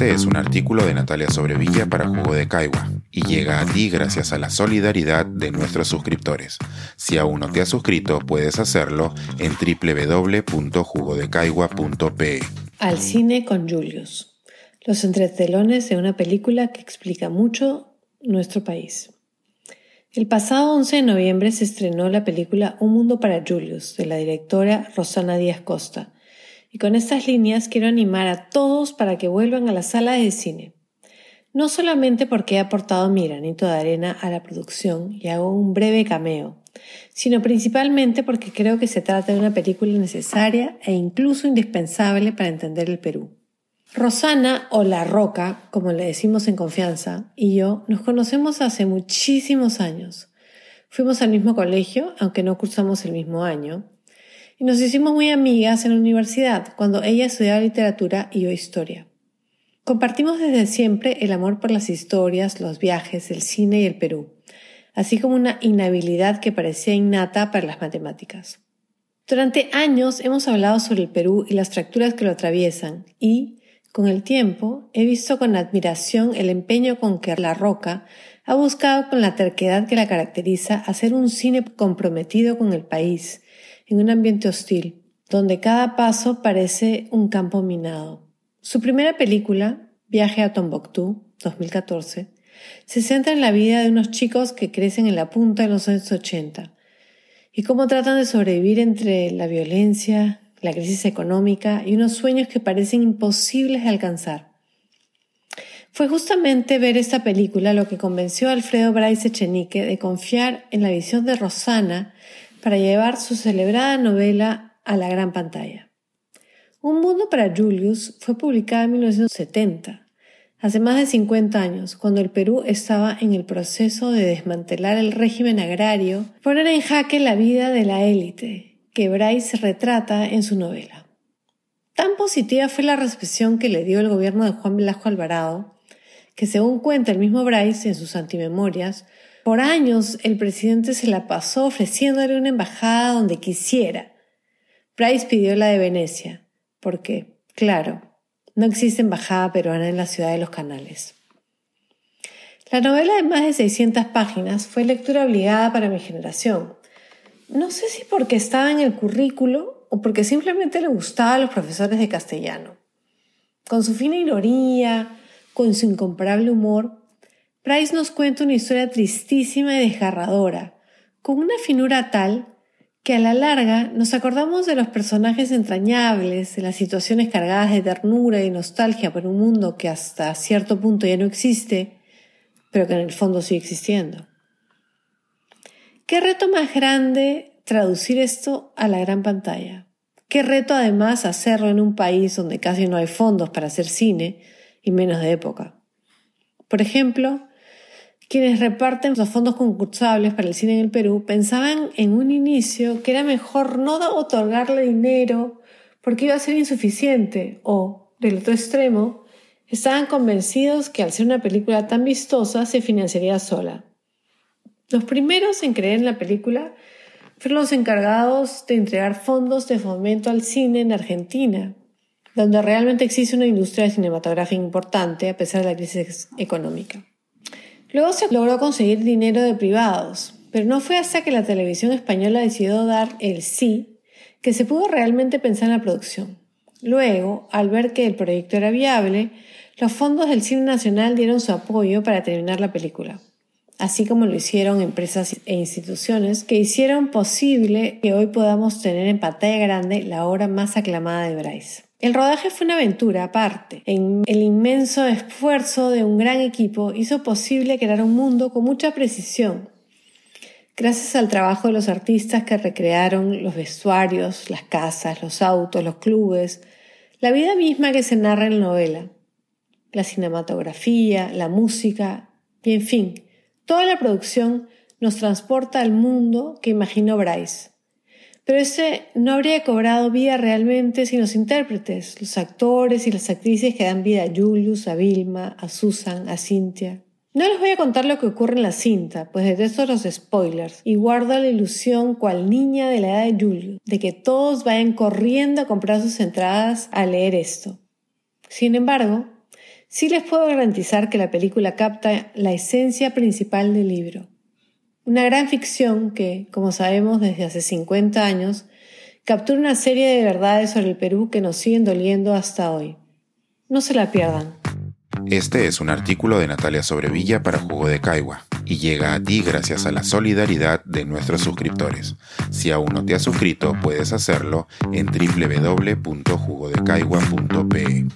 Este es un artículo de Natalia Sobrevilla para Jugo de Caigua y llega a ti gracias a la solidaridad de nuestros suscriptores. Si aún no te has suscrito, puedes hacerlo en www.jugodecaigua.pe. Al cine con Julius. Los entretelones de una película que explica mucho nuestro país. El pasado 11 de noviembre se estrenó la película Un Mundo para Julius, de la directora Rosana Díaz Costa. Y con estas líneas quiero animar a todos para que vuelvan a la sala de cine. No solamente porque he aportado mi granito de arena a la producción y hago un breve cameo, sino principalmente porque creo que se trata de una película necesaria e incluso indispensable para entender el Perú. Rosana o La Roca, como le decimos en confianza, y yo nos conocemos hace muchísimos años. Fuimos al mismo colegio, aunque no cursamos el mismo año, y nos hicimos muy amigas en la universidad, cuando ella estudiaba literatura y yo historia. Compartimos desde siempre el amor por las historias, los viajes, el cine y el Perú, así como una inhabilidad que parecía innata para las matemáticas. Durante años hemos hablado sobre el Perú y las fracturas que lo atraviesan y, con el tiempo, he visto con admiración el empeño con que La Roca ha buscado con la terquedad que la caracteriza hacer un cine comprometido con el país, en un ambiente hostil, donde cada paso parece un campo minado. Su primera película, Viaje a Tombuctú, 2014, se centra en la vida de unos chicos que crecen en la punta de los años 80 y cómo tratan de sobrevivir entre la violencia, la crisis económica y unos sueños que parecen imposibles de alcanzar. Fue justamente ver esta película lo que convenció a Alfredo Bryce Echenique de confiar en la visión de Rosana para llevar su celebrada novela a la gran pantalla. Un mundo para Julius fue publicada en 1970, hace más de 50 años, cuando el Perú estaba en el proceso de desmantelar el régimen agrario, poner en jaque la vida de la élite que Bryce retrata en su novela. Tan positiva fue la recepción que le dio el gobierno de Juan Velasco Alvarado, que según cuenta el mismo Bryce en sus antimemorias, por años el presidente se la pasó ofreciéndole una embajada donde quisiera. Bryce pidió la de Venecia, porque, claro, no existe embajada peruana en la ciudad de los canales. La novela de más de 600 páginas fue lectura obligada para mi generación, no sé si porque estaba en el currículo o porque simplemente le gustaba a los profesores de castellano. Con su fina ironía, con su incomparable humor, Price nos cuenta una historia tristísima y desgarradora, con una finura tal que a la larga nos acordamos de los personajes entrañables, de las situaciones cargadas de ternura y nostalgia por un mundo que hasta cierto punto ya no existe, pero que en el fondo sigue existiendo. ¿Qué reto más grande traducir esto a la gran pantalla? ¿Qué reto además hacerlo en un país donde casi no hay fondos para hacer cine y menos de época? Por ejemplo, quienes reparten los fondos concursables para el cine en el Perú pensaban en un inicio que era mejor no otorgarle dinero porque iba a ser insuficiente o, del otro extremo, estaban convencidos que al ser una película tan vistosa se financiaría sola. Los primeros en creer en la película fueron los encargados de entregar fondos de fomento al cine en Argentina, donde realmente existe una industria cinematográfica importante a pesar de la crisis económica. Luego se logró conseguir dinero de privados, pero no fue hasta que la televisión española decidió dar el sí que se pudo realmente pensar en la producción. Luego, al ver que el proyecto era viable, los fondos del cine nacional dieron su apoyo para terminar la película así como lo hicieron empresas e instituciones que hicieron posible que hoy podamos tener en pantalla grande la obra más aclamada de Bryce. El rodaje fue una aventura aparte. el inmenso esfuerzo de un gran equipo hizo posible crear un mundo con mucha precisión. Gracias al trabajo de los artistas que recrearon los vestuarios, las casas, los autos, los clubes, la vida misma que se narra en la novela, la cinematografía, la música y en fin, Toda la producción nos transporta al mundo que imaginó Bryce. Pero ese no habría cobrado vida realmente sin los intérpretes, los actores y las actrices que dan vida a Julius, a Vilma, a Susan, a Cynthia. No les voy a contar lo que ocurre en la cinta, pues detesto los spoilers y guardo la ilusión cual niña de la edad de Julius, de que todos vayan corriendo a comprar sus entradas a leer esto. Sin embargo, sí les puedo garantizar que la película capta la esencia principal del libro. Una gran ficción que, como sabemos desde hace 50 años, captura una serie de verdades sobre el Perú que nos siguen doliendo hasta hoy. No se la pierdan. Este es un artículo de Natalia Sobrevilla para Jugo de Caigua y llega a ti gracias a la solidaridad de nuestros suscriptores. Si aún no te has suscrito, puedes hacerlo en www.jugodecaigua.pe.